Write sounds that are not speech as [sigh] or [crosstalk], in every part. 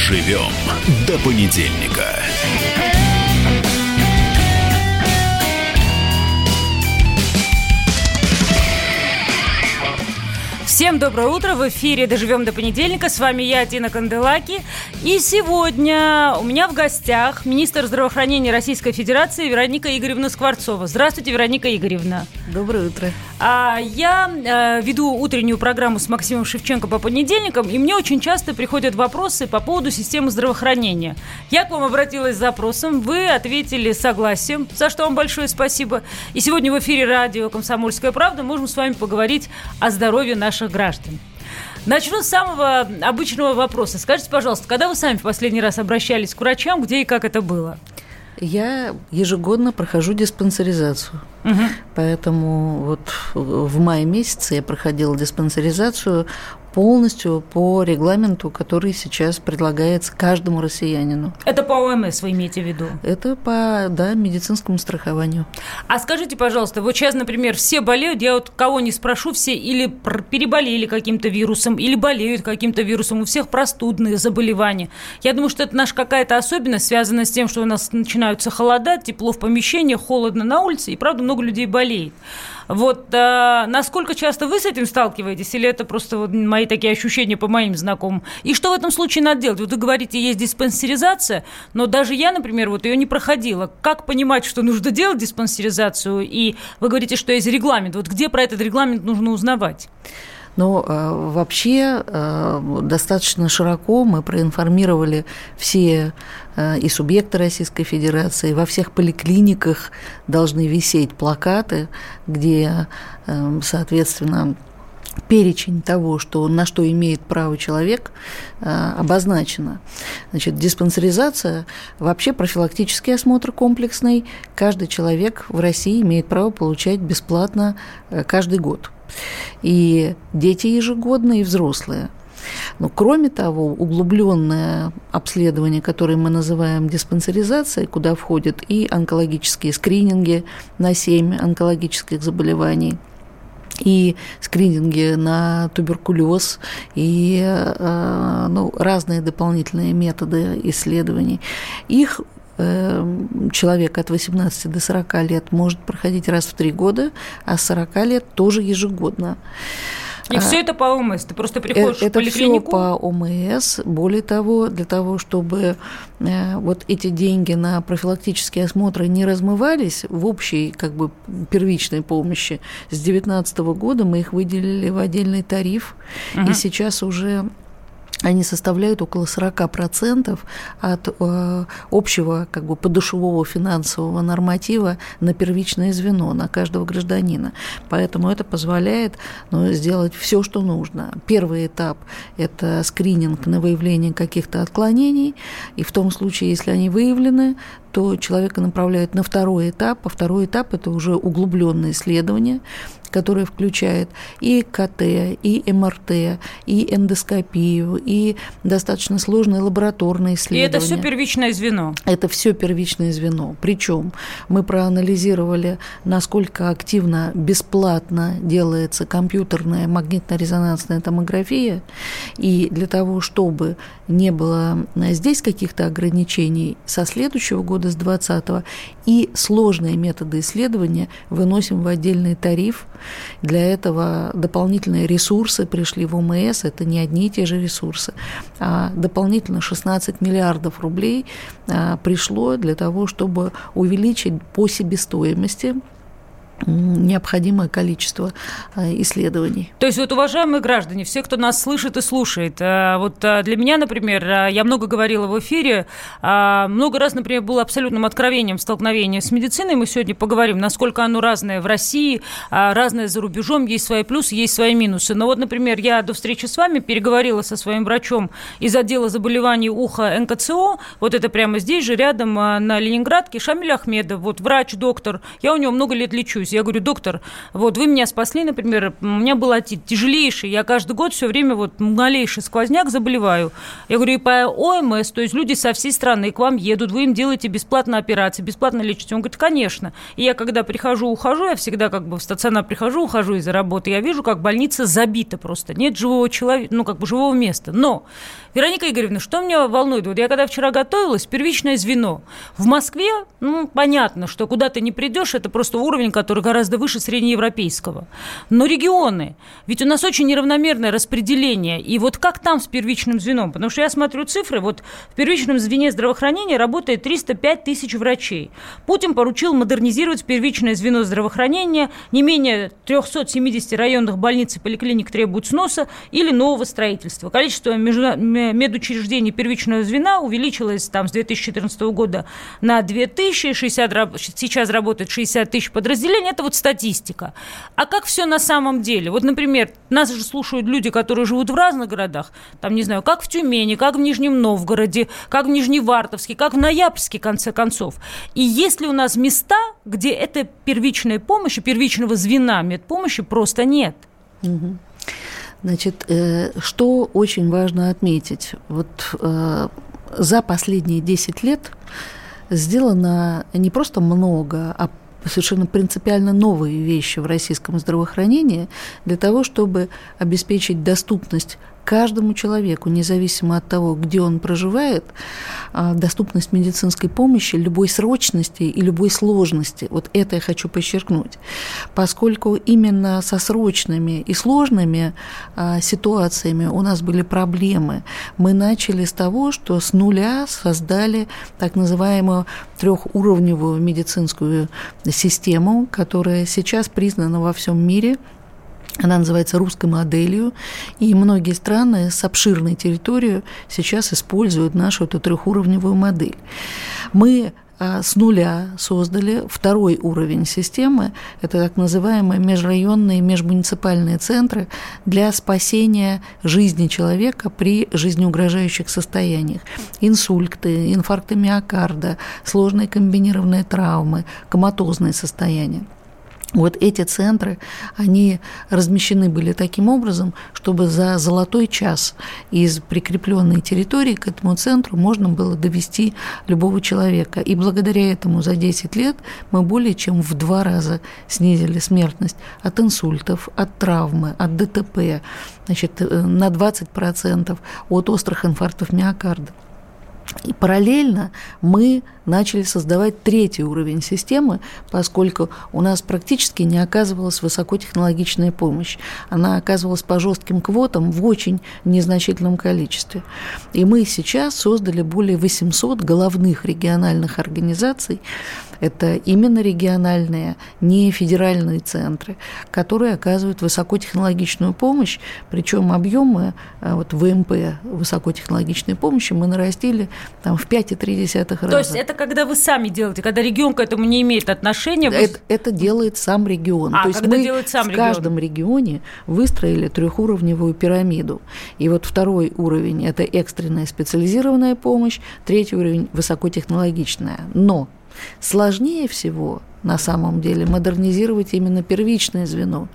Доживем до понедельника. Всем доброе утро. В эфире «Доживем до понедельника». С вами я, Тина Канделаки. И сегодня у меня в гостях министр здравоохранения Российской Федерации Вероника Игоревна Скворцова. Здравствуйте, Вероника Игоревна. Доброе утро. А, я э, веду утреннюю программу с Максимом Шевченко по понедельникам, и мне очень часто приходят вопросы по поводу системы здравоохранения. Я к вам обратилась с запросом, вы ответили согласием, за что вам большое спасибо. И сегодня в эфире радио «Комсомольская правда» можем с вами поговорить о здоровье наших граждан. Начну с самого обычного вопроса. Скажите, пожалуйста, когда вы сами в последний раз обращались к врачам, где и как это было? Я ежегодно прохожу диспансеризацию. Угу. Поэтому вот в мае месяце я проходила диспансеризацию полностью по регламенту, который сейчас предлагается каждому россиянину. Это по ОМС вы имеете в виду? Это по, да, медицинскому страхованию. А скажите, пожалуйста, вот сейчас, например, все болеют, я вот кого не спрошу, все или переболели каким-то вирусом, или болеют каким-то вирусом, у всех простудные заболевания. Я думаю, что это наша какая-то особенность, связанная с тем, что у нас начинаются холода, тепло в помещениях, холодно на улице, и правда много людей болеет. Вот а, насколько часто вы с этим сталкиваетесь, или это просто вот мои такие ощущения по моим знакомым? И что в этом случае надо делать? Вот вы говорите, есть диспансеризация, но даже я, например, вот ее не проходила. Как понимать, что нужно делать диспансеризацию? И вы говорите, что есть регламент. Вот где про этот регламент нужно узнавать? Но э, вообще э, достаточно широко мы проинформировали все э, и субъекты Российской Федерации. Во всех поликлиниках должны висеть плакаты, где, соответственно, перечень того, что, на что имеет право человек, обозначено. Значит, диспансеризация, вообще профилактический осмотр комплексный, каждый человек в России имеет право получать бесплатно каждый год и дети ежегодно, и взрослые. Но кроме того, углубленное обследование, которое мы называем диспансеризацией, куда входят и онкологические скрининги на 7 онкологических заболеваний, и скрининги на туберкулез, и э, ну, разные дополнительные методы исследований. Их человек от 18 до 40 лет может проходить раз в три года, а с 40 лет тоже ежегодно. И а, все это по ОМС? Ты просто приходишь это в поликлинику? Все по ОМС. Более того, для того, чтобы э, вот эти деньги на профилактические осмотры не размывались в общей как бы первичной помощи, с 2019 года мы их выделили в отдельный тариф, угу. и сейчас уже они составляют около 40% от э, общего как бы, подушевого финансового норматива на первичное звено, на каждого гражданина. Поэтому это позволяет ну, сделать все, что нужно. Первый этап – это скрининг на выявление каких-то отклонений, и в том случае, если они выявлены, то человека направляют на второй этап, а второй этап – это уже углубленное исследование, которое включает и КТ, и МРТ, и эндоскопию, и достаточно сложные лабораторные исследования. И это все первичное звено? Это все первичное звено. Причем мы проанализировали, насколько активно бесплатно делается компьютерная магнитно-резонансная томография, и для того, чтобы не было здесь каких-то ограничений, со следующего года, с 2020, и сложные методы исследования выносим в отдельный тариф – для этого дополнительные ресурсы пришли в ОМС, это не одни и те же ресурсы, а дополнительно 16 миллиардов рублей а, пришло для того, чтобы увеличить по себестоимости необходимое количество э, исследований. То есть вот, уважаемые граждане, все, кто нас слышит и слушает, э, вот э, для меня, например, я много говорила в эфире, много раз, например, было абсолютным откровением столкновения с медициной, мы сегодня поговорим, насколько оно разное в России, разное за рубежом, есть свои плюсы, есть свои минусы. Но вот, например, я до встречи с вами переговорила со своим врачом из отдела заболеваний уха НКЦО, вот это прямо здесь же, рядом на Ленинградке, Шамиль Ахмедов, вот врач, доктор, я у него много лет лечусь, жалуюсь. Я говорю, доктор, вот вы меня спасли, например, у меня был отит тяжелейший, я каждый год все время вот малейший сквозняк заболеваю. Я говорю, и по ОМС, то есть люди со всей страны к вам едут, вы им делаете бесплатно операции, бесплатно лечите. Он говорит, конечно. И я когда прихожу, ухожу, я всегда как бы в стационар прихожу, ухожу из-за работы, я вижу, как больница забита просто, нет живого человека, ну как бы живого места. Но, Вероника Игоревна, что меня волнует? Вот я когда вчера готовилась, первичное звено. В Москве, ну, понятно, что куда ты не придешь, это просто уровень, который гораздо выше среднеевропейского. Но регионы, ведь у нас очень неравномерное распределение. И вот как там с первичным звеном? Потому что я смотрю цифры, вот в первичном звене здравоохранения работает 305 тысяч врачей. Путин поручил модернизировать первичное звено здравоохранения. Не менее 370 районных больниц и поликлиник требуют сноса или нового строительства. Количество медучреждений первичного звена увеличилось там с 2014 года на 2000, 60, сейчас работает 60 тысяч подразделений. Это вот статистика. А как все на самом деле? Вот, например, нас же слушают люди, которые живут в разных городах. Там, не знаю, как в Тюмени, как в Нижнем Новгороде, как в Нижневартовске, как в Ноябрьске, в конце концов. И есть ли у нас места, где этой первичной помощи, первичного звена медпомощи просто нет? Значит, э, что очень важно отметить? Вот э, за последние 10 лет сделано не просто много, а совершенно принципиально новые вещи в российском здравоохранении для того, чтобы обеспечить доступность каждому человеку, независимо от того, где он проживает, а, доступность медицинской помощи любой срочности и любой сложности. Вот это я хочу подчеркнуть. Поскольку именно со срочными и сложными а, ситуациями у нас были проблемы, мы начали с того, что с нуля создали так называемую трехуровневую медицинскую систему, которая сейчас признана во всем мире она называется русской моделью, и многие страны с обширной территорией сейчас используют нашу эту трехуровневую модель. Мы а, с нуля создали второй уровень системы. Это так называемые межрайонные, межмуниципальные центры для спасения жизни человека при жизнеугрожающих состояниях. Инсульты, инфаркты миокарда, сложные комбинированные травмы, коматозные состояния. Вот эти центры, они размещены были таким образом, чтобы за золотой час из прикрепленной территории к этому центру можно было довести любого человека. И благодаря этому за 10 лет мы более чем в два раза снизили смертность от инсультов, от травмы, от ДТП, значит, э, на 20% от острых инфарктов миокарда. И параллельно мы начали создавать третий уровень системы, поскольку у нас практически не оказывалась высокотехнологичная помощь. Она оказывалась по жестким квотам в очень незначительном количестве. И мы сейчас создали более 800 головных региональных организаций, это именно региональные, не федеральные центры, которые оказывают высокотехнологичную помощь, причем объемы э, вот ВМП высокотехнологичной помощи мы нарастили там, в 5,3 раза. То есть это когда вы сами делаете, когда регион к этому не имеет отношения? Вы... Это, это делает сам регион. А, То есть когда мы делает сам в регион. каждом регионе выстроили трехуровневую пирамиду. И вот второй уровень – это экстренная специализированная помощь, третий уровень – высокотехнологичная. Но сложнее всего на самом деле модернизировать именно первичное звено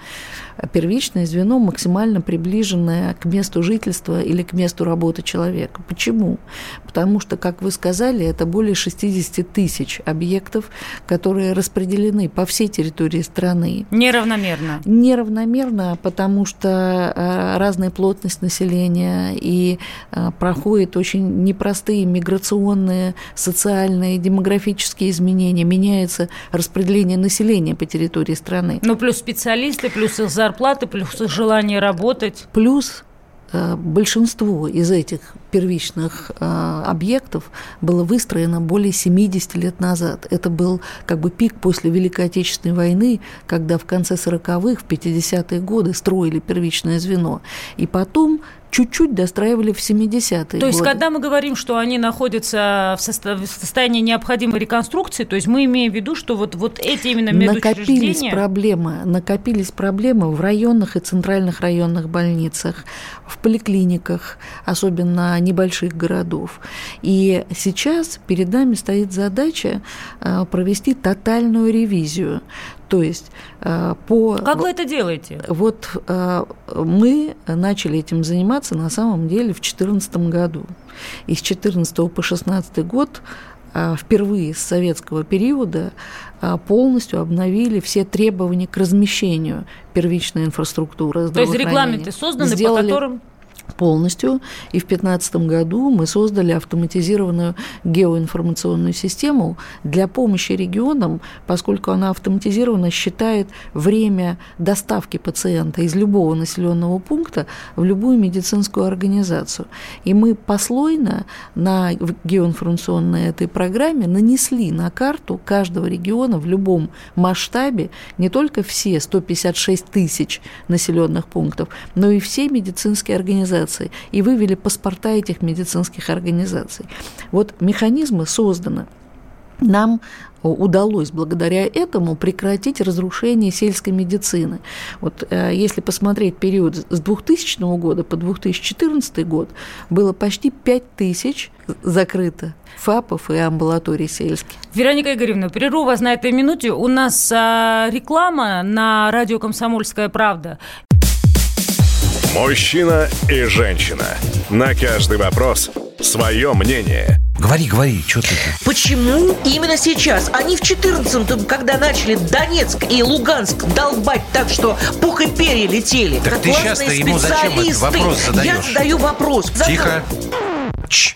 первичное звено максимально приближенное к месту жительства или к месту работы человека. Почему? Потому что, как вы сказали, это более 60 тысяч объектов, которые распределены по всей территории страны. Неравномерно. Неравномерно, потому что э, разная плотность населения и э, проходят очень непростые миграционные, социальные, демографические изменения, меняется распределение населения по территории страны. Ну, плюс специалисты, плюс их зарплаты, плюс желание работать. Плюс э, большинство из этих первичных э, объектов было выстроено более 70 лет назад. Это был как бы пик после Великой Отечественной войны, когда в конце 40-х, в 50-е годы строили первичное звено. И потом чуть-чуть достраивали в 70-е То есть, годы. когда мы говорим, что они находятся в, состоянии необходимой реконструкции, то есть мы имеем в виду, что вот, вот эти именно медучреждения... Накопились проблемы, накопились проблемы в районных и центральных районных больницах, в поликлиниках, особенно небольших городов. И сейчас перед нами стоит задача э, провести тотальную ревизию. То есть э, по... Как вы это делаете? Вот э, мы начали этим заниматься на самом деле в 2014 году. И с 2014 по 2016 год впервые с советского периода полностью обновили все требования к размещению первичной инфраструктуры. То есть регламенты созданы, Сделали... по которым полностью. И в 2015 году мы создали автоматизированную геоинформационную систему для помощи регионам, поскольку она автоматизированно считает время доставки пациента из любого населенного пункта в любую медицинскую организацию. И мы послойно на геоинформационной этой программе нанесли на карту каждого региона в любом масштабе не только все 156 тысяч населенных пунктов, но и все медицинские организации организаций и вывели паспорта этих медицинских организаций. Вот механизмы созданы. Нам удалось благодаря этому прекратить разрушение сельской медицины. Вот э, если посмотреть период с 2000 года по 2014 год, было почти 5 тысяч закрыто ФАПов и амбулаторий сельских. Вероника Игоревна, прерву вас на этой минуте. У нас а, реклама на радио «Комсомольская правда». Мужчина и женщина. На каждый вопрос свое мнение. Говори, говори, что ты? Почему именно сейчас? Они в 14-м, когда начали Донецк и Луганск долбать так, что пух и перья летели. Так ты сейчас-то ему зачем этот вопрос задаешь? Я задаю вопрос. Тихо. Чш.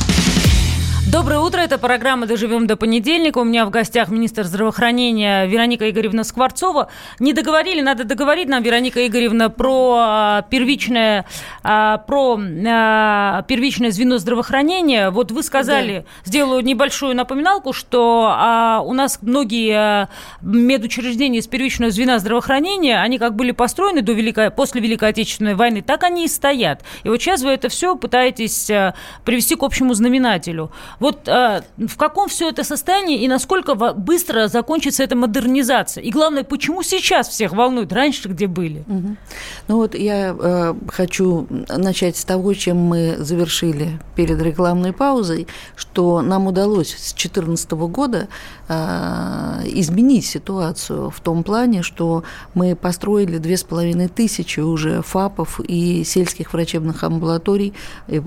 Доброе утро, это программа «Доживем до понедельника». У меня в гостях министр здравоохранения Вероника Игоревна Скворцова. Не договорили, надо договорить нам, Вероника Игоревна, про а, первичное, а, про а, первичное звено здравоохранения. Вот вы сказали, да. сделаю небольшую напоминалку, что у нас многие медучреждения из первичного звена здравоохранения, они как были построены до Великой, после Великой Отечественной войны, так они и стоят. И вот сейчас вы это все пытаетесь привести к общему знаменателю. Вот э, в каком все это состоянии и насколько быстро закончится эта модернизация? И главное, почему сейчас всех волнует? Раньше где были? Угу. Ну вот я э, хочу начать с того, чем мы завершили перед рекламной паузой, что нам удалось с 2014 года э, изменить ситуацию в том плане, что мы построили две с половиной тысячи уже ФАПов и сельских врачебных амбулаторий э,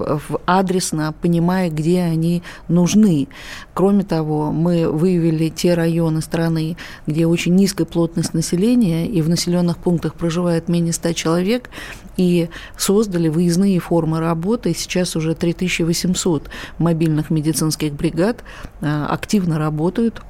адресно, понимая, где они нужны. Кроме того, мы выявили те районы страны, где очень низкая плотность населения, и в населенных пунктах проживает менее 100 человек, и создали выездные формы работы. Сейчас уже 3800 мобильных медицинских бригад э, активно работают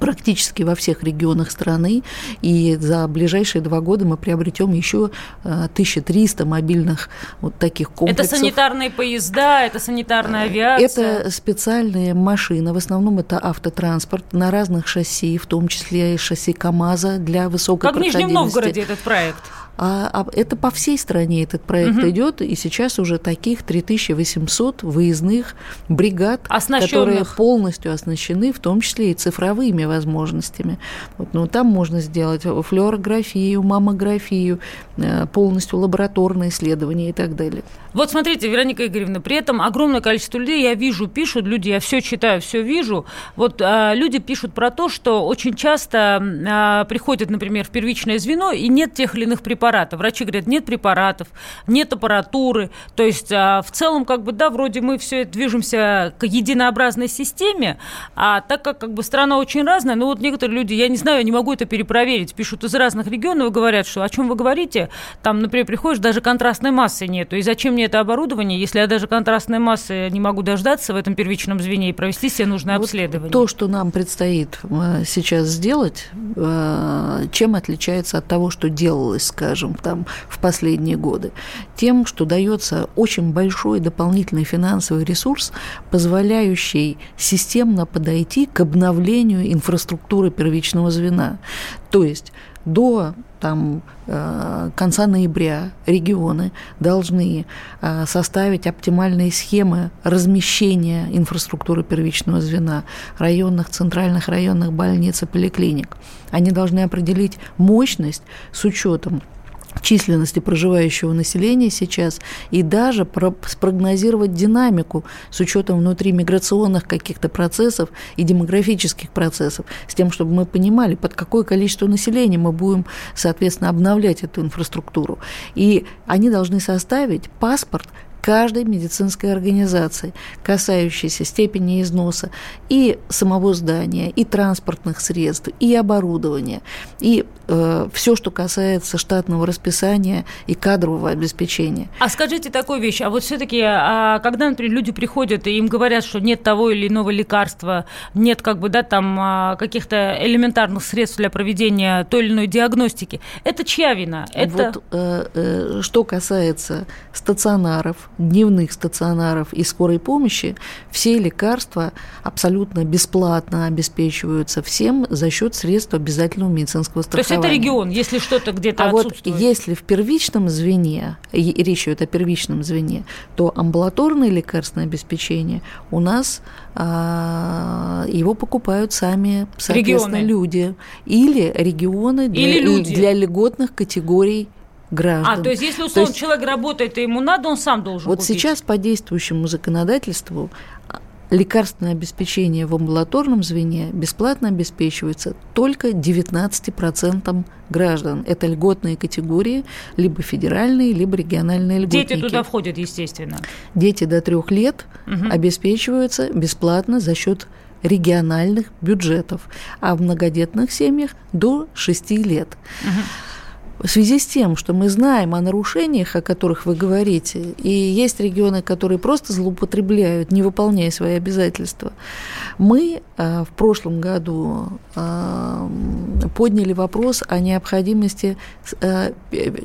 практически во всех регионах страны, и за ближайшие два года мы приобретем еще 1300 э, мобильных вот таких комплексов. Это санитарные поезда, это санитарная авиация? Это специальные машины, в основном это автотранспорт на разных шасси, в том числе и шасси КАМАЗа для высокой Как в Нижнем Новгороде этот проект? А, а это по всей стране этот проект угу. идет, и сейчас уже таких 3800 выездных бригад, которые полностью оснащены, в том числе и цифровыми возможностями. Вот, ну, там можно сделать флюорографию, маммографию, э, полностью лабораторные исследования и так далее. Вот смотрите, Вероника Игоревна, при этом огромное количество людей, я вижу, пишут люди, я все читаю, все вижу. Вот а, люди пишут про то, что очень часто а, приходят, например, в первичное звено, и нет тех или иных препаратов. Врачи говорят, нет препаратов, нет аппаратуры. То есть а, в целом, как бы, да, вроде мы все движемся к единообразной системе, а так как, как бы, страна очень разная, ну вот некоторые люди, я не знаю, я не могу это перепроверить, пишут из разных регионов и говорят, что о чем вы говорите, там, например, приходишь, даже контрастной массы нету, и зачем мне это оборудование, если я даже контрастной массы не могу дождаться в этом первичном звене и провести себе нужное вот обследование? То, что нам предстоит э, сейчас сделать, э, чем отличается от того, что делалось, скажем, там в последние годы? Тем, что дается очень большой дополнительный финансовый ресурс, позволяющий системно подойти к обновлению инфраструктуры первичного звена. То есть до там, э, конца ноября регионы должны э, составить оптимальные схемы размещения инфраструктуры первичного звена районных, центральных районных больниц и поликлиник. Они должны определить мощность с учетом численности проживающего населения сейчас и даже спрогнозировать динамику с учетом внутри миграционных каких-то процессов и демографических процессов, с тем, чтобы мы понимали, под какое количество населения мы будем, соответственно, обновлять эту инфраструктуру. И они должны составить паспорт каждой медицинской организации, касающейся степени износа и самого здания, и транспортных средств, и оборудования, и э, все, что касается штатного расписания и кадрового обеспечения. А скажите такую вещь, а вот все-таки, а когда, например, люди приходят и им говорят, что нет того или иного лекарства, нет как бы, да, там а, каких-то элементарных средств для проведения той или иной диагностики, это чья вина? Это... Вот, э, э, что касается стационаров, дневных стационаров и скорой помощи все лекарства абсолютно бесплатно обеспечиваются всем за счет средств обязательного медицинского страхования. То это регион, если что-то где-то А вот если в первичном звене, речь идет о первичном звене, то амбулаторное лекарственное обеспечение у нас а, его покупают сами, соответственно, регионы. люди или регионы для, или люди. для льготных категорий граждан. А, то есть, если условно есть, человек работает, и ему надо, он сам должен Вот купить. сейчас по действующему законодательству а, лекарственное обеспечение в амбулаторном звене бесплатно обеспечивается только 19% граждан. Это льготные категории, либо федеральные, либо региональные льготники. Дети туда входят, естественно. Дети до трех лет угу. обеспечиваются бесплатно за счет региональных бюджетов, а в многодетных семьях до 6 лет. Угу в связи с тем, что мы знаем о нарушениях, о которых вы говорите, и есть регионы, которые просто злоупотребляют, не выполняя свои обязательства, мы э, в прошлом году э, подняли вопрос о необходимости э,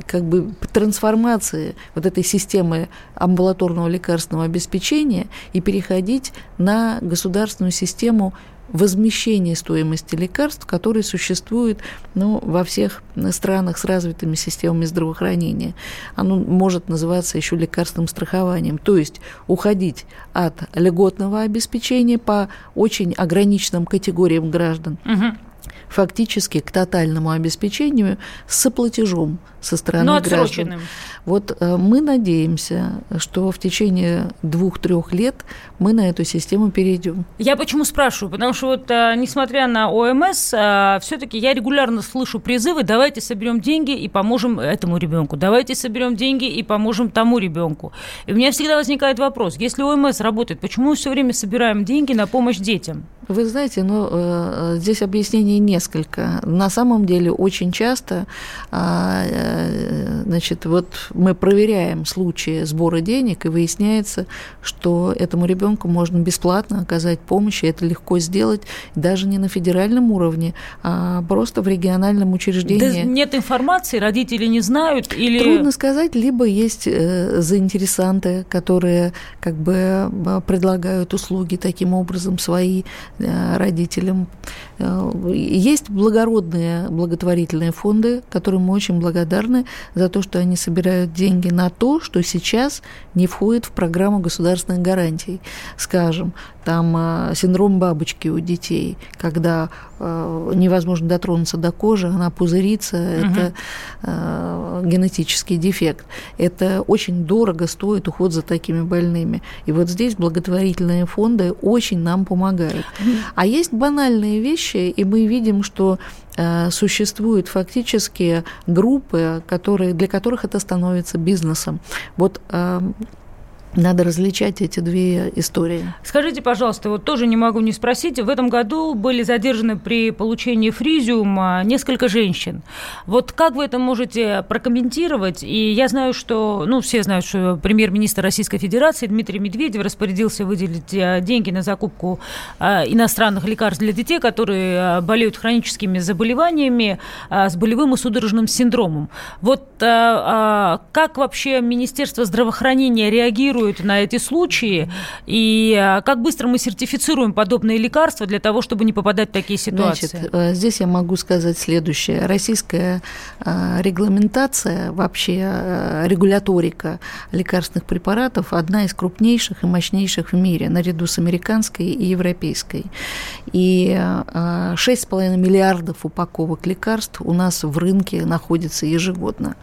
как бы трансформации вот этой системы амбулаторного лекарственного обеспечения и переходить на государственную систему возмещение стоимости лекарств, которые существуют ну, во всех странах с развитыми системами здравоохранения. Оно может называться еще лекарственным страхованием, то есть уходить от льготного обеспечения по очень ограниченным категориям граждан. Угу фактически к тотальному обеспечению с соплатежом со стороны Но граждан. Вот э, мы надеемся, что в течение двух-трех лет мы на эту систему перейдем. Я почему спрашиваю? Потому что вот, э, несмотря на ОМС, э, все-таки я регулярно слышу призывы: давайте соберем деньги и поможем этому ребенку, давайте соберем деньги и поможем тому ребенку. И у меня всегда возникает вопрос: если ОМС работает, почему мы все время собираем деньги на помощь детям? Вы знаете, ну, э, здесь объяснений несколько. На самом деле очень часто, а, э, значит, вот мы проверяем случаи сбора денег, и выясняется, что этому ребенку можно бесплатно оказать помощь, и это легко сделать даже не на федеральном уровне, а просто в региональном учреждении. Да нет информации, родители не знают или... Трудно сказать, либо есть э, заинтересанты, которые как бы предлагают услуги таким образом свои Э, родителям. Э, есть благородные благотворительные фонды, которым мы очень благодарны за то, что они собирают деньги на то, что сейчас не входит в программу государственных гарантий. Скажем, там э, синдром бабочки у детей, когда невозможно дотронуться до кожи, она пузырится, угу. это генетический дефект. Это очень дорого стоит уход за такими больными. И вот здесь благотворительные фонды очень нам помогают. А есть банальные вещи, и мы видим, что существуют фактически группы, которые, для которых это становится бизнесом. Вот надо различать эти две истории. Скажите, пожалуйста, вот тоже не могу не спросить. В этом году были задержаны при получении фризиума несколько женщин. Вот как вы это можете прокомментировать? И я знаю, что, ну, все знают, что премьер-министр Российской Федерации Дмитрий Медведев распорядился выделить э, деньги на закупку э, иностранных лекарств для детей, которые э, болеют хроническими заболеваниями с болевым и судорожным синдромом. Вот как вообще Министерство здравоохранения реагирует реагирует на эти случаи, и а, как быстро мы сертифицируем подобные лекарства для того, чтобы не попадать в такие ситуации? Значит, э, здесь я могу сказать следующее. Российская э, регламентация, вообще э, регуляторика лекарственных препаратов одна из крупнейших и мощнейших в мире, наряду с американской и европейской. И 6,5 миллиардов упаковок лекарств у нас в рынке находится ежегодно.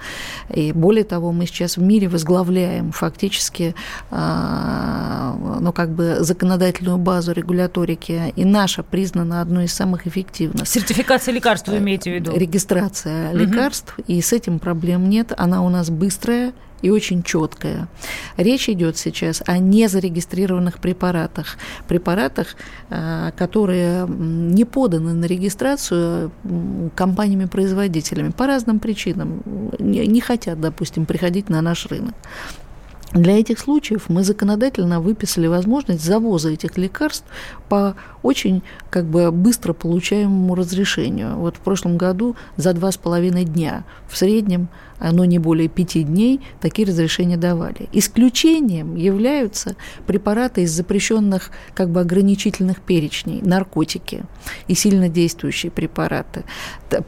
И более того, мы сейчас в мире возглавляем фактически ну, как бы законодательную базу регуляторики, и наша признана одной из самых эффективных. Сертификация лекарств вы имеете в виду? Регистрация угу. лекарств, и с этим проблем нет, она у нас быстрая, и очень четкая. Речь идет сейчас о незарегистрированных препаратах, препаратах, а, которые не поданы на регистрацию компаниями-производителями по разным причинам, не хотят, допустим, приходить на наш рынок. Для этих случаев мы законодательно выписали возможность завоза этих лекарств по очень как бы быстро получаемому разрешению. Вот в прошлом году за два с половиной дня в среднем но не более пяти дней, такие разрешения давали. Исключением являются препараты из запрещенных как бы ограничительных перечней, наркотики и сильно действующие препараты.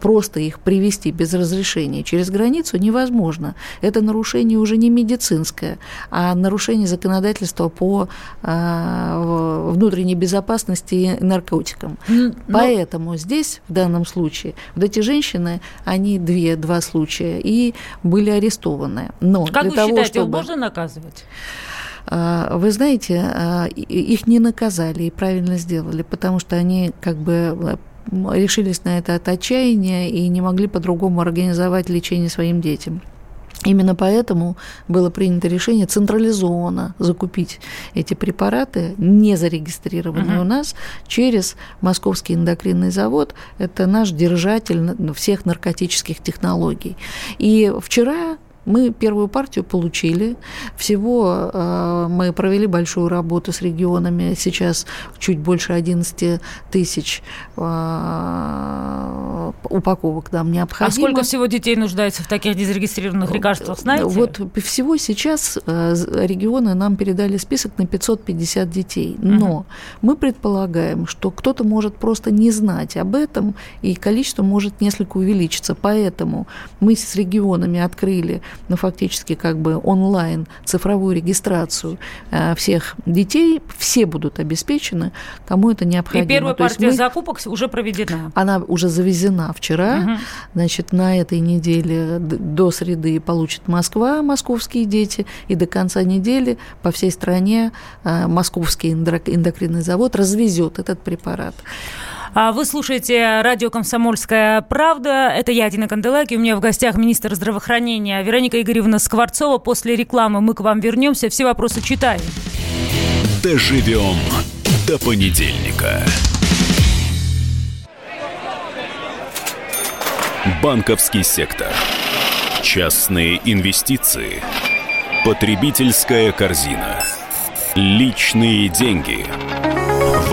Просто их привести без разрешения через границу невозможно. Это нарушение уже не медицинское, а нарушение законодательства по а, внутренней безопасности и наркотикам. Но... Поэтому здесь, в данном случае, вот эти женщины, они две, два случая, и были арестованы. Но как для вы того, считаете, чтобы... можно наказывать? А, вы знаете, а, их не наказали и правильно сделали, потому что они как бы решились на это от отчаяния и не могли по-другому организовать лечение своим детям. Именно поэтому было принято решение централизованно закупить эти препараты, не зарегистрированные uh-huh. у нас, через Московский эндокринный завод. Это наш держатель всех наркотических технологий. И вчера мы первую партию получили. Всего э, мы провели большую работу с регионами. Сейчас чуть больше 11 тысяч э, упаковок нам необходимо. А сколько всего детей нуждается в таких незарегистрированных лекарствах, знаете? Вот всего сейчас э, регионы нам передали список на 550 детей. Но угу. мы предполагаем, что кто-то может просто не знать об этом, и количество может несколько увеличиться. Поэтому мы с регионами открыли ну, фактически как бы онлайн цифровую регистрацию э, всех детей, все будут обеспечены, кому это необходимо. И первая То партия мы... закупок уже проведена? Она уже завезена вчера, угу. значит, на этой неделе до среды получит Москва, московские дети, и до конца недели по всей стране э, московский эндокринный завод развезет этот препарат. А вы слушаете радио «Комсомольская правда». Это я, Дина Канделаки. У меня в гостях министр здравоохранения Вероника Игоревна Скворцова. После рекламы мы к вам вернемся. Все вопросы читаем. Доживем до понедельника. Банковский сектор. Частные инвестиции. Потребительская корзина. Личные деньги.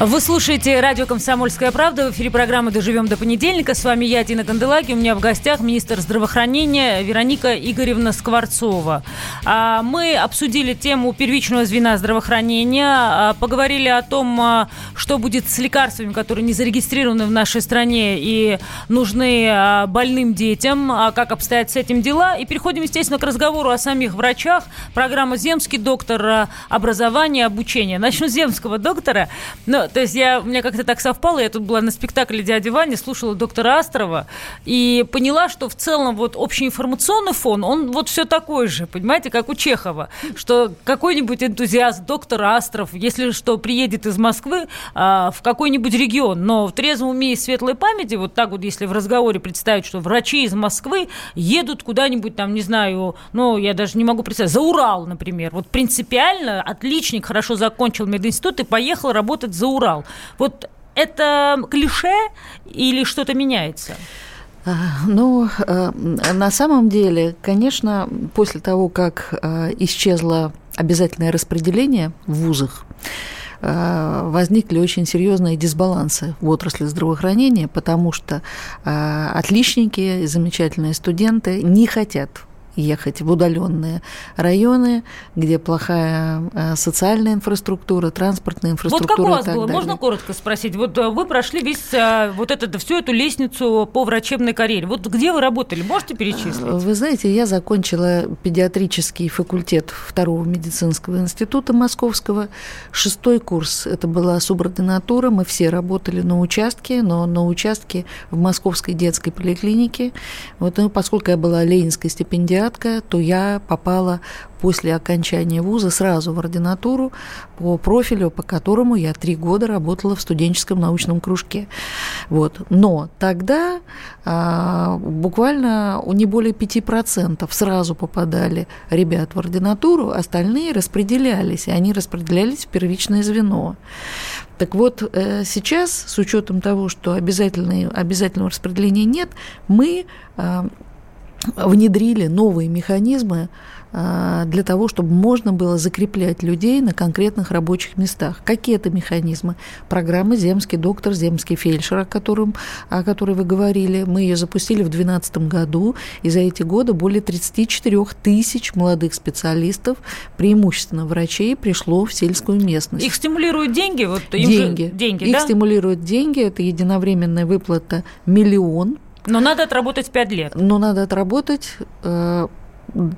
Вы слушаете радио «Комсомольская правда». В эфире программы «Доживем до понедельника». С вами я, Дина Канделаки. У меня в гостях министр здравоохранения Вероника Игоревна Скворцова. А, мы обсудили тему первичного звена здравоохранения, а, поговорили о том, а, что будет с лекарствами, которые не зарегистрированы в нашей стране и нужны больным детям, как обстоят с этим дела. И переходим, естественно, к разговору о самих врачах. Программа «Земский доктор образования, обучения». Начну с земского доктора. То есть я, у меня как-то так совпало, я тут была на спектакле «Дядя Ваня», слушала доктора Астрова и поняла, что в целом вот общий информационный фон, он вот все такой же, понимаете, как у Чехова, что какой-нибудь энтузиаст, доктор Астров, если что, приедет из Москвы а, в какой-нибудь регион, но в трезвом уме и светлой памяти, вот так вот, если в разговоре представить, что врачи из Москвы едут куда-нибудь там, не знаю, ну, я даже не могу представить, за Урал, например, вот принципиально отличник, хорошо закончил мединститут и поехал работать за Урал Урал. Вот это клише или что-то меняется? А, ну, э, на самом деле, конечно, после того, как э, исчезло обязательное распределение в вузах, э, возникли очень серьезные дисбалансы в отрасли здравоохранения, потому что отличники замечательные студенты не хотят ехать в удаленные районы, где плохая э, социальная инфраструктура, транспортная инфраструктура. Вот как у вас было? Далее. Можно коротко спросить? Вот э, вы прошли весь э, вот этот, всю эту лестницу по врачебной карьере. Вот где вы работали? Можете перечислить? Вы знаете, я закончила педиатрический факультет второго медицинского института Московского. Шестой курс – это была субординатура. Мы все работали на участке, но на участке в Московской детской поликлинике. Вот, ну, поскольку я была ленинской стипендиатой, кандидатка, то я попала после окончания вуза сразу в ординатуру по профилю, по которому я три года работала в студенческом научном кружке. Вот. Но тогда а, буквально не более 5% сразу попадали ребят в ординатуру, остальные распределялись, и они распределялись в первичное звено. Так вот, э, сейчас, с учетом того, что обязательного распределения нет, мы а, внедрили новые механизмы а, для того, чтобы можно было закреплять людей на конкретных рабочих местах. Какие это механизмы? Программа «Земский доктор», «Земский фельдшер», о, котором, о которой вы говорили. Мы ее запустили в 2012 году, и за эти годы более 34 тысяч молодых специалистов, преимущественно врачей, пришло в сельскую местность. Их стимулируют деньги? Вот деньги. Же деньги Их да? стимулируют деньги. Это единовременная выплата миллион но надо отработать 5 лет. Но надо отработать, э,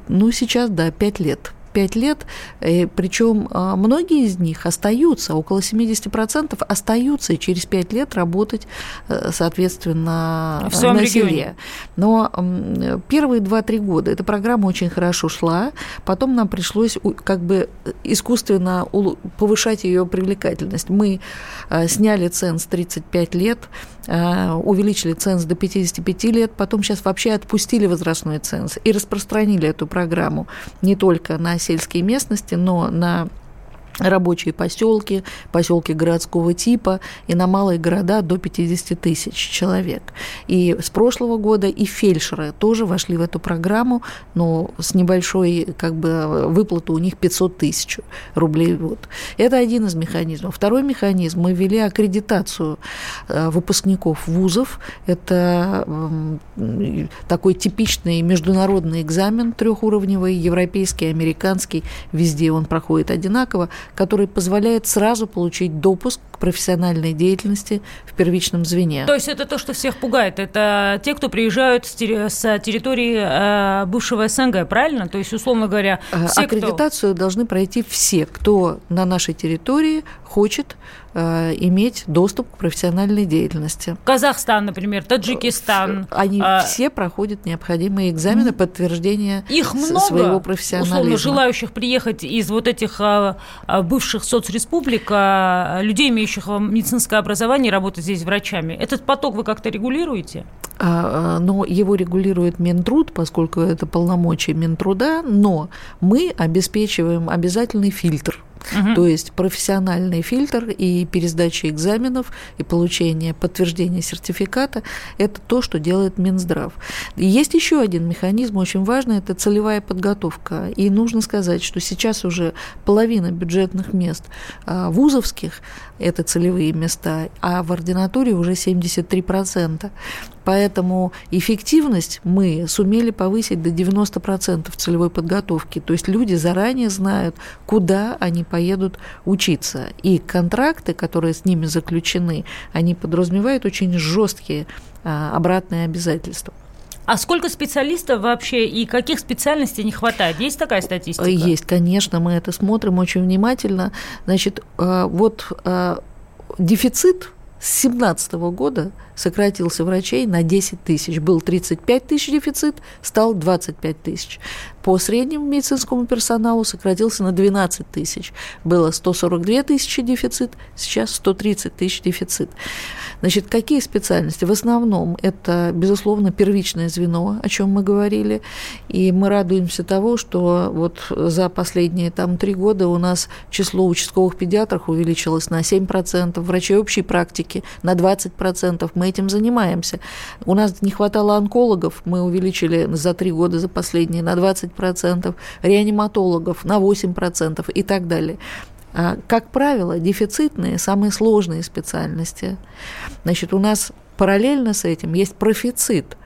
ну, сейчас, да, 5 лет. 5 лет, причем а, многие из них остаются, около 70% остаются и через 5 лет работать, э, соответственно, в своем на селе. Но первые 2-3 года эта программа очень хорошо шла, потом нам пришлось как бы искусственно повышать ее привлекательность. Мы э, сняли ценз 35 лет, э, увеличили ценз до 55 лет, потом сейчас вообще отпустили возрастной ценз и распространили эту программу не только на сельские местности, но на рабочие поселки, поселки городского типа и на малые города до 50 тысяч человек. И с прошлого года и фельдшеры тоже вошли в эту программу, но с небольшой как бы выплатой у них 500 тысяч рублей в год. Это один из механизмов. Второй механизм, мы ввели аккредитацию э, выпускников вузов. Это такой типичный международный экзамен трехуровневый, европейский, американский, везде он проходит одинаково который позволяет сразу получить допуск к профессиональной деятельности в первичном звене. То есть это то, что всех пугает. Это те, кто приезжают с территории э, бывшего СНГ, правильно? То есть, условно говоря, э, все, Аккредитацию кто... должны пройти все, кто на нашей территории хочет Э, иметь доступ к профессиональной деятельности. Казахстан, например, Таджикистан. Они а... все проходят необходимые экзамены подтверждения Их много, своего профессионализма. Условно, желающих приехать из вот этих а, а, бывших соцреспублик, а, людей, имеющих медицинское образование, работать здесь врачами. Этот поток вы как-то регулируете? Но его регулирует Минтруд, поскольку это полномочия Минтруда, но мы обеспечиваем обязательный фильтр – Угу. То есть профессиональный фильтр и пересдача экзаменов и получение подтверждения сертификата – это то, что делает Минздрав. Есть еще один механизм, очень важный – это целевая подготовка. И нужно сказать, что сейчас уже половина бюджетных мест а, вузовских – это целевые места, а в ординатуре уже 73%. Поэтому эффективность мы сумели повысить до 90% целевой подготовки. То есть люди заранее знают, куда они поедут учиться. И контракты, которые с ними заключены, они подразумевают очень жесткие а, обратные обязательства. А сколько специалистов вообще и каких специальностей не хватает? Есть такая статистика? Есть, конечно, мы это смотрим очень внимательно. Значит, а, вот а, дефицит с 2017 года сократился врачей на 10 тысяч. Был 35 тысяч дефицит, стал 25 тысяч. По среднему медицинскому персоналу сократился на 12 тысяч. Было 142 тысячи дефицит, сейчас 130 тысяч дефицит. Значит, какие специальности? В основном это, безусловно, первичное звено, о чем мы говорили, и мы радуемся того, что вот за последние там три года у нас число участковых педиатров увеличилось на 7%, врачей общей практики на 20%. Мы этим занимаемся. У нас не хватало онкологов, мы увеличили за три года, за последние, на 20%, реаниматологов на 8% и так далее. А, как правило, дефицитные, самые сложные специальности. Значит, у нас параллельно с этим есть профицит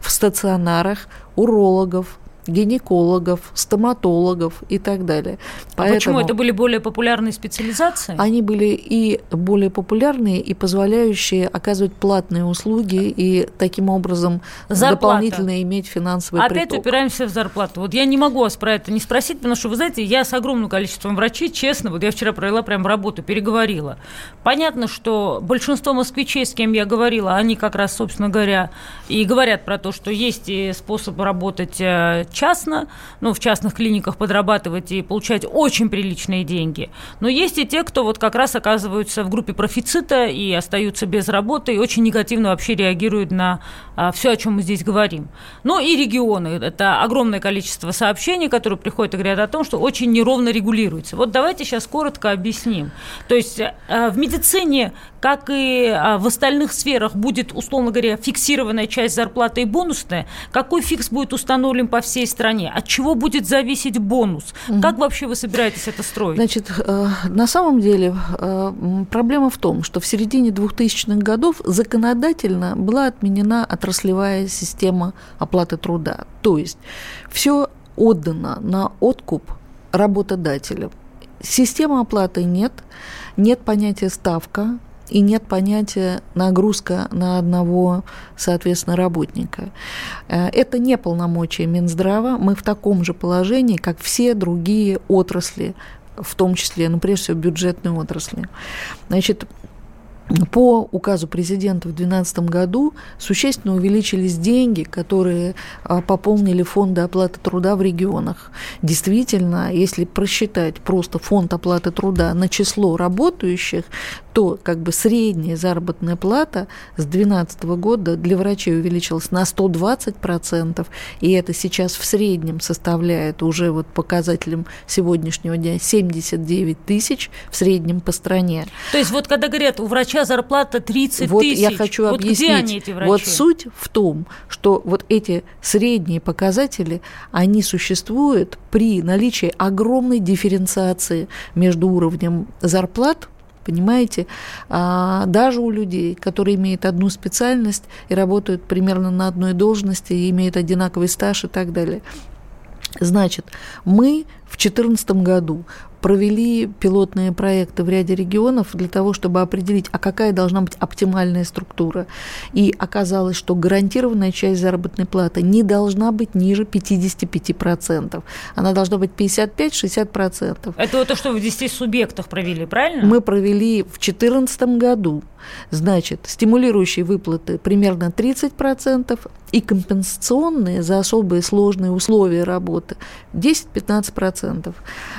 в стационарах урологов, гинекологов, стоматологов и так далее. Поэтому а почему это были более популярные специализации? Они были и более популярные, и позволяющие оказывать платные услуги и таким образом Зарплата. дополнительно иметь финансовый Опять приток. упираемся в зарплату. Вот я не могу вас про это не спросить, потому что, вы знаете, я с огромным количеством врачей, честно, вот я вчера провела прям работу, переговорила. Понятно, что большинство москвичей, с кем я говорила, они как раз, собственно говоря, и говорят про то, что есть способ работать э, частно, ну, в частных клиниках подрабатывать и получать очень приличные деньги. Но есть и те, кто вот как раз оказываются в группе профицита и остаются без работы, и очень негативно вообще реагируют на а, все, о чем мы здесь говорим. Ну и регионы. Это огромное количество сообщений, которые приходят и говорят о том, что очень неровно регулируется. Вот давайте сейчас коротко объясним. То есть а, в медицине, как и а, в остальных сферах, будет, условно говоря, фиксированная часть зарплаты и бонусная. Какой фикс будет установлен по всей стране? От чего будет зависеть бонус? Угу. Как вообще вы собираетесь это строить? Значит, э, на самом деле э, проблема в том, что в середине 2000-х годов законодательно была отменена отраслевая система оплаты труда. То есть все отдано на откуп работодателям. Системы оплаты нет, нет понятия ставка, и нет понятия нагрузка на одного, соответственно, работника. Э, это не полномочия Минздрава. Мы в таком же положении, как все другие отрасли, в том числе, ну, прежде всего, бюджетные отрасли. Значит, по указу президента в 2012 году существенно увеличились деньги, которые а, пополнили фонды оплаты труда в регионах. Действительно, если просчитать просто фонд оплаты труда на число работающих, то как бы средняя заработная плата с 2012 года для врачей увеличилась на 120%, и это сейчас в среднем составляет уже вот показателем сегодняшнего дня 79 тысяч в среднем по стране. То есть вот когда говорят, у врача зарплата 30 вот тысяч, я хочу вот объяснить. где они, эти врачи? Вот суть в том, что вот эти средние показатели, они существуют при наличии огромной дифференциации между уровнем зарплат понимаете? А, даже у людей, которые имеют одну специальность и работают примерно на одной должности, и имеют одинаковый стаж и так далее. Значит, мы в 2014 году провели пилотные проекты в ряде регионов для того, чтобы определить, а какая должна быть оптимальная структура. И оказалось, что гарантированная часть заработной платы не должна быть ниже 55%. Она должна быть 55-60%. Это вот то, что в 10 субъектах провели, правильно? Мы провели в 2014 году. Значит, стимулирующие выплаты примерно 30% и компенсационные за особые сложные условия работы 10-15%. 10%.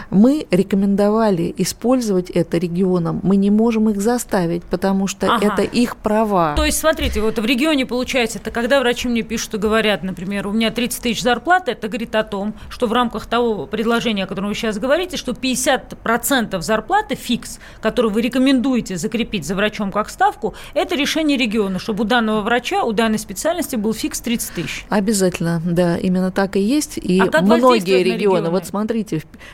Мы рекомендовали использовать это регионам. Мы не можем их заставить, потому что ага. это их права. То есть, смотрите, вот в регионе получается, это когда врачи мне пишут и говорят, например, у меня 30 тысяч зарплаты, это говорит о том, что в рамках того предложения, о котором вы сейчас говорите, что 50% зарплаты фикс, который вы рекомендуете закрепить за врачом как ставку, это решение региона, чтобы у данного врача, у данной специальности был фикс 30 тысяч. Обязательно, да, именно так и есть. И а многие регионы, регионы, вот смотрите,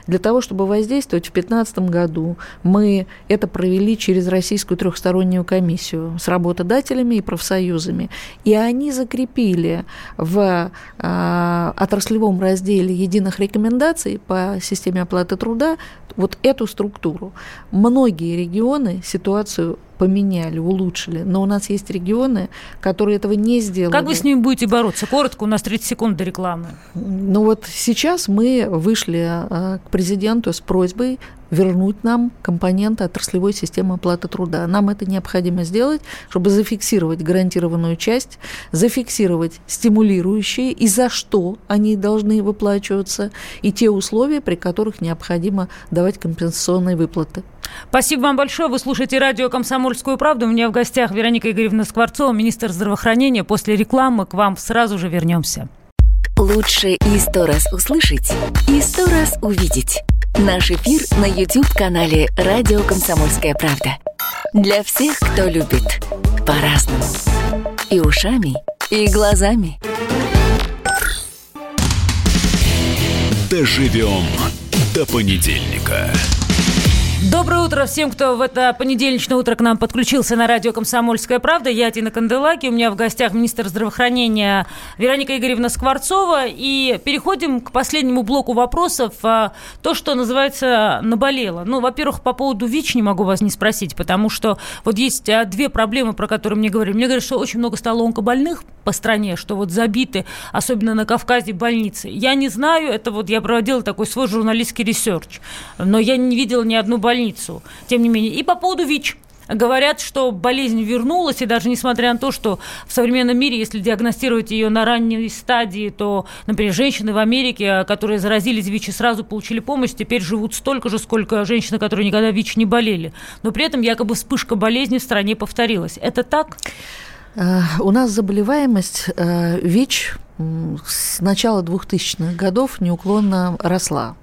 для того, чтобы воздействовать в 2015 году, мы это провели через Российскую трехстороннюю комиссию с работодателями и профсоюзами. И они закрепили в э, отраслевом разделе единых рекомендаций по системе оплаты труда вот эту структуру. Многие регионы ситуацию поменяли, улучшили. Но у нас есть регионы, которые этого не сделали. Как вы с ними будете бороться? Коротко, у нас 30 секунд до рекламы. Ну вот сейчас мы вышли а, к президенту с просьбой вернуть нам компоненты отраслевой системы оплаты труда. Нам это необходимо сделать, чтобы зафиксировать гарантированную часть, зафиксировать стимулирующие и за что они должны выплачиваться, и те условия, при которых необходимо давать компенсационные выплаты. Спасибо вам большое. Вы слушаете радио «Комсомольскую правду». У меня в гостях Вероника Игоревна Скворцова, министр здравоохранения. После рекламы к вам сразу же вернемся. Лучше и сто раз услышать, и сто раз увидеть. Наш эфир на YouTube-канале «Радио Комсомольская правда». Для всех, кто любит по-разному. И ушами, и глазами. Доживем до понедельника. Доброе утро всем, кто в это понедельничное утро к нам подключился на радио «Комсомольская правда». Я Тина Канделаки, у меня в гостях министр здравоохранения Вероника Игоревна Скворцова. И переходим к последнему блоку вопросов. А, то, что называется «наболело». Ну, во-первых, по поводу ВИЧ не могу вас не спросить, потому что вот есть а, две проблемы, про которые мне говорили. Мне говорят, что очень много стало онкобольных по стране, что вот забиты, особенно на Кавказе, больницы. Я не знаю, это вот я проводила такой свой журналистский research, но я не видела ни одну больницу больницу, тем не менее. И по поводу ВИЧ. Говорят, что болезнь вернулась, и даже несмотря на то, что в современном мире, если диагностировать ее на ранней стадии, то, например, женщины в Америке, которые заразились ВИЧ и сразу получили помощь, теперь живут столько же, сколько женщины, которые никогда ВИЧ не болели. Но при этом якобы вспышка болезни в стране повторилась. Это так? Э, у нас заболеваемость э, ВИЧ с начала 2000-х годов неуклонно росла.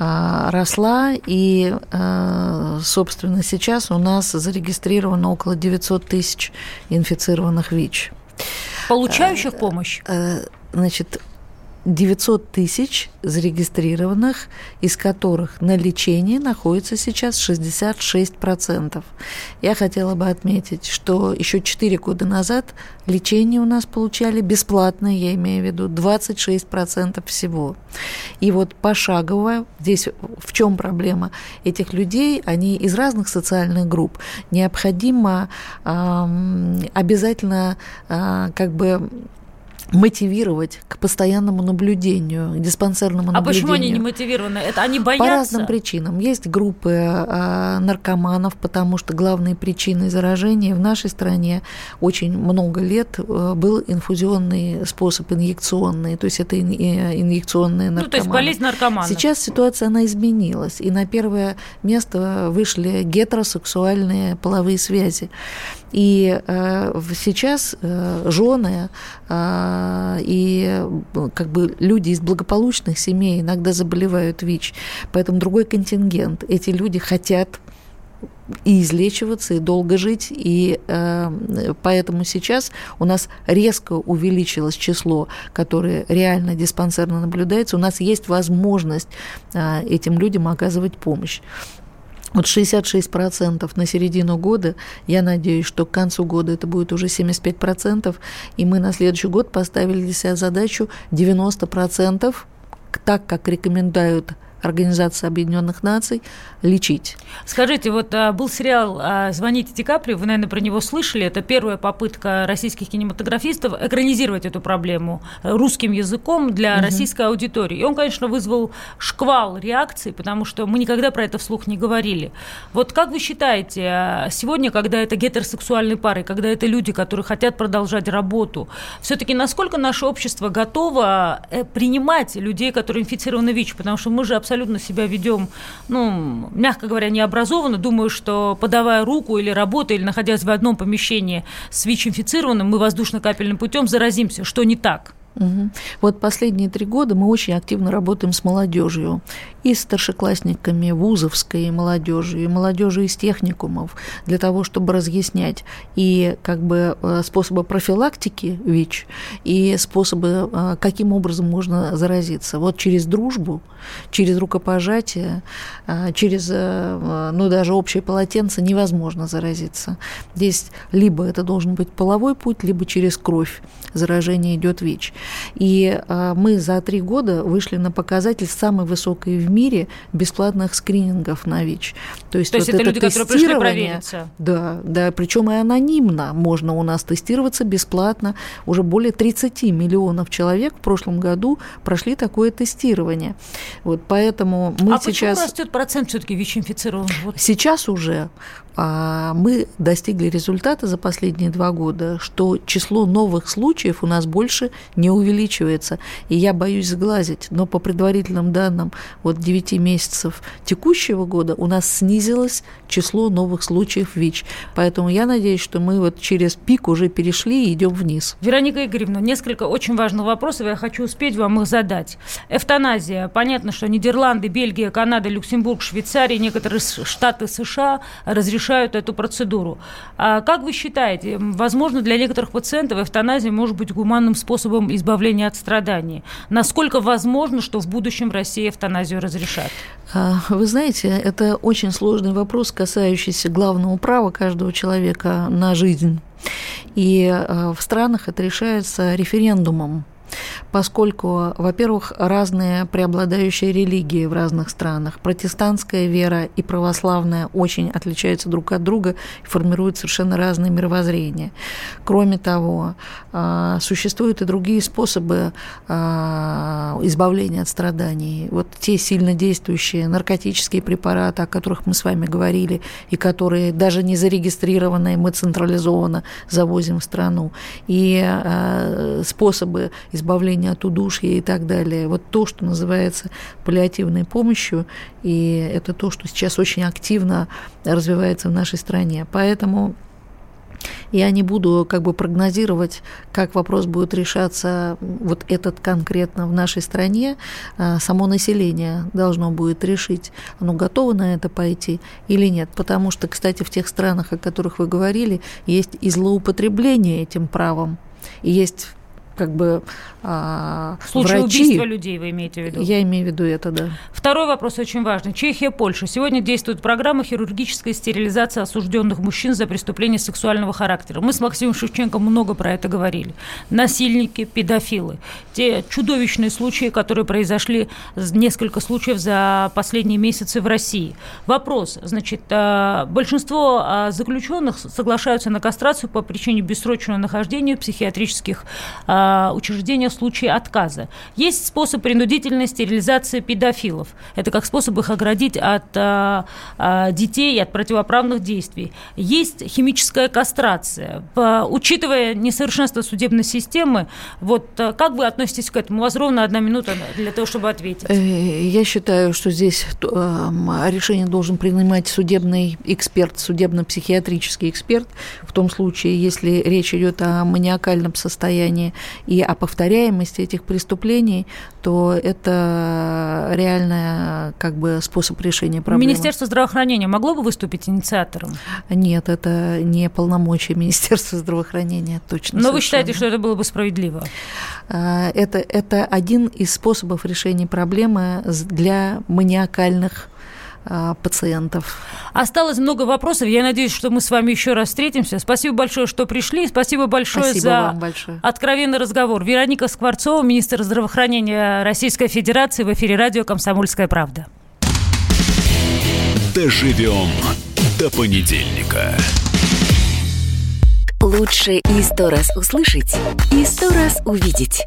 А, росла, и, а, собственно, сейчас у нас зарегистрировано около 900 тысяч инфицированных ВИЧ. Получающих э, помощь? Э, значит, 900 тысяч зарегистрированных, из которых на лечении находится сейчас 66%. Я хотела бы отметить, что еще 4 года назад лечение у нас получали бесплатно, я имею в виду 26% всего. И вот пошагово, здесь в чем проблема этих людей, они из разных социальных групп, необходимо э, обязательно э, как бы мотивировать к постоянному наблюдению, к диспансерному наблюдению. А почему они не мотивированы? Это они боятся? По разным причинам. Есть группы э, наркоманов, потому что главной причиной заражения в нашей стране очень много лет э, был инфузионный способ, инъекционный, то есть это ин, инъекционные наркоманы. Ну, то есть болезнь наркоманов. Сейчас ситуация, она изменилась, и на первое место вышли гетеросексуальные половые связи. И э, сейчас э, жены э, и как бы люди из благополучных семей иногда заболевают ВИЧ, поэтому другой контингент. Эти люди хотят и излечиваться, и долго жить, и э, поэтому сейчас у нас резко увеличилось число, которое реально диспансерно наблюдается. У нас есть возможность э, этим людям оказывать помощь. Вот 66% на середину года, я надеюсь, что к концу года это будет уже 75%, и мы на следующий год поставили для себя задачу 90% так, как рекомендуют Организации Объединенных Наций лечить. Скажите, вот а, был сериал а, «Звоните Ди Каприо», вы, наверное, про него слышали. Это первая попытка российских кинематографистов экранизировать эту проблему русским языком для угу. российской аудитории. И он, конечно, вызвал шквал реакций, потому что мы никогда про это вслух не говорили. Вот как вы считаете, а, сегодня, когда это гетеросексуальные пары, когда это люди, которые хотят продолжать работу, все-таки насколько наше общество готово э, принимать людей, которые инфицированы ВИЧ? Потому что мы же абсолютно себя ведем, ну, мягко говоря, необразованно. Думаю, что подавая руку или работая, или находясь в одном помещении с ВИЧ-инфицированным, мы воздушно-капельным путем заразимся, что не так. Вот последние три года мы очень активно работаем с молодежью и с старшеклассниками вузовской молодежи, и молодежи из техникумов, для того, чтобы разъяснять и как бы э, способы профилактики ВИЧ, и способы, э, каким образом можно заразиться. Вот через дружбу, через рукопожатие, э, через, ну, даже общее полотенце невозможно заразиться. Здесь либо это должен быть половой путь, либо через кровь заражение идет ВИЧ. И мы за три года вышли на показатель самой высокой в мире бесплатных скринингов на ВИЧ. То есть, То есть вот это, это люди, которые пришли провериться? Да, да, причем и анонимно можно у нас тестироваться бесплатно. Уже более 30 миллионов человек в прошлом году прошли такое тестирование. Вот поэтому мы а сейчас... почему растет процент все-таки ВИЧ-инфицированных? Вот. Сейчас уже а, мы достигли результата за последние два года, что число новых случаев у нас больше не увеличивается. И я боюсь сглазить, но по предварительным данным вот 9 месяцев текущего года у нас снизилось число новых случаев ВИЧ. Поэтому я надеюсь, что мы вот через пик уже перешли и идем вниз. Вероника Игоревна, несколько очень важных вопросов, я хочу успеть вам их задать. Эвтаназия. Понятно, что Нидерланды, Бельгия, Канада, Люксембург, Швейцария, некоторые штаты США разрешают эту процедуру. А как вы считаете, возможно, для некоторых пациентов эвтаназия может быть гуманным способом избавления от страданий? Насколько возможно, что в будущем в России эвтаназию разрешат? А, вы знаете, это очень сложный вопрос, касающийся главного права каждого человека на жизнь. И а, в странах это решается референдумом поскольку, во-первых, разные преобладающие религии в разных странах. Протестантская вера и православная очень отличаются друг от друга и формируют совершенно разные мировоззрения. Кроме того, а, существуют и другие способы а, избавления от страданий. Вот те сильно действующие наркотические препараты, о которых мы с вами говорили, и которые даже не зарегистрированные, мы централизованно завозим в страну. И а, способы избавления от удушья и так далее. Вот то, что называется паллиативной помощью, и это то, что сейчас очень активно развивается в нашей стране. Поэтому я не буду как бы прогнозировать, как вопрос будет решаться вот этот конкретно в нашей стране. А, само население должно будет решить, оно готово на это пойти или нет. Потому что, кстати, в тех странах, о которых вы говорили, есть и злоупотребление этим правом, и есть как бы а, В случае врачи... убийства людей вы имеете в виду? Я имею в виду это, да. Второй вопрос очень важный. Чехия, Польша. Сегодня действует программа хирургической стерилизации осужденных мужчин за преступления сексуального характера. Мы с Максимом Шевченко много про это говорили. Насильники, педофилы. Те чудовищные случаи, которые произошли, несколько случаев за последние месяцы в России. Вопрос. Значит, а, большинство а, заключенных соглашаются на кастрацию по причине бессрочного нахождения в психиатрических учреждениях в случае отказа. Есть способ принудительной стерилизации педофилов. Это как способ их оградить от а, а, детей, от противоправных действий. Есть химическая кастрация. По, учитывая несовершенство судебной системы, вот а, как вы относитесь к этому? У вас ровно одна минута для того, чтобы ответить. Э, я считаю, что здесь решение должен принимать судебный эксперт, судебно-психиатрический эксперт, в том случае, если речь идет о маниакальном состоянии и о повторяемости этих преступлений, то это реальный как бы способ решения проблемы. Министерство здравоохранения могло бы выступить инициатором? Нет, это не полномочия Министерства [laughs] здравоохранения, точно. Но совершенно. вы считаете, что это было бы справедливо? А, это, это один из способов решения проблемы для маниакальных пациентов. Осталось много вопросов. Я надеюсь, что мы с вами еще раз встретимся. Спасибо большое, что пришли. Спасибо большое Спасибо за вам большое. откровенный разговор. Вероника Скворцова, министр здравоохранения Российской Федерации в эфире радио «Комсомольская правда». Доживем до понедельника. Лучше и сто раз услышать, и сто раз увидеть.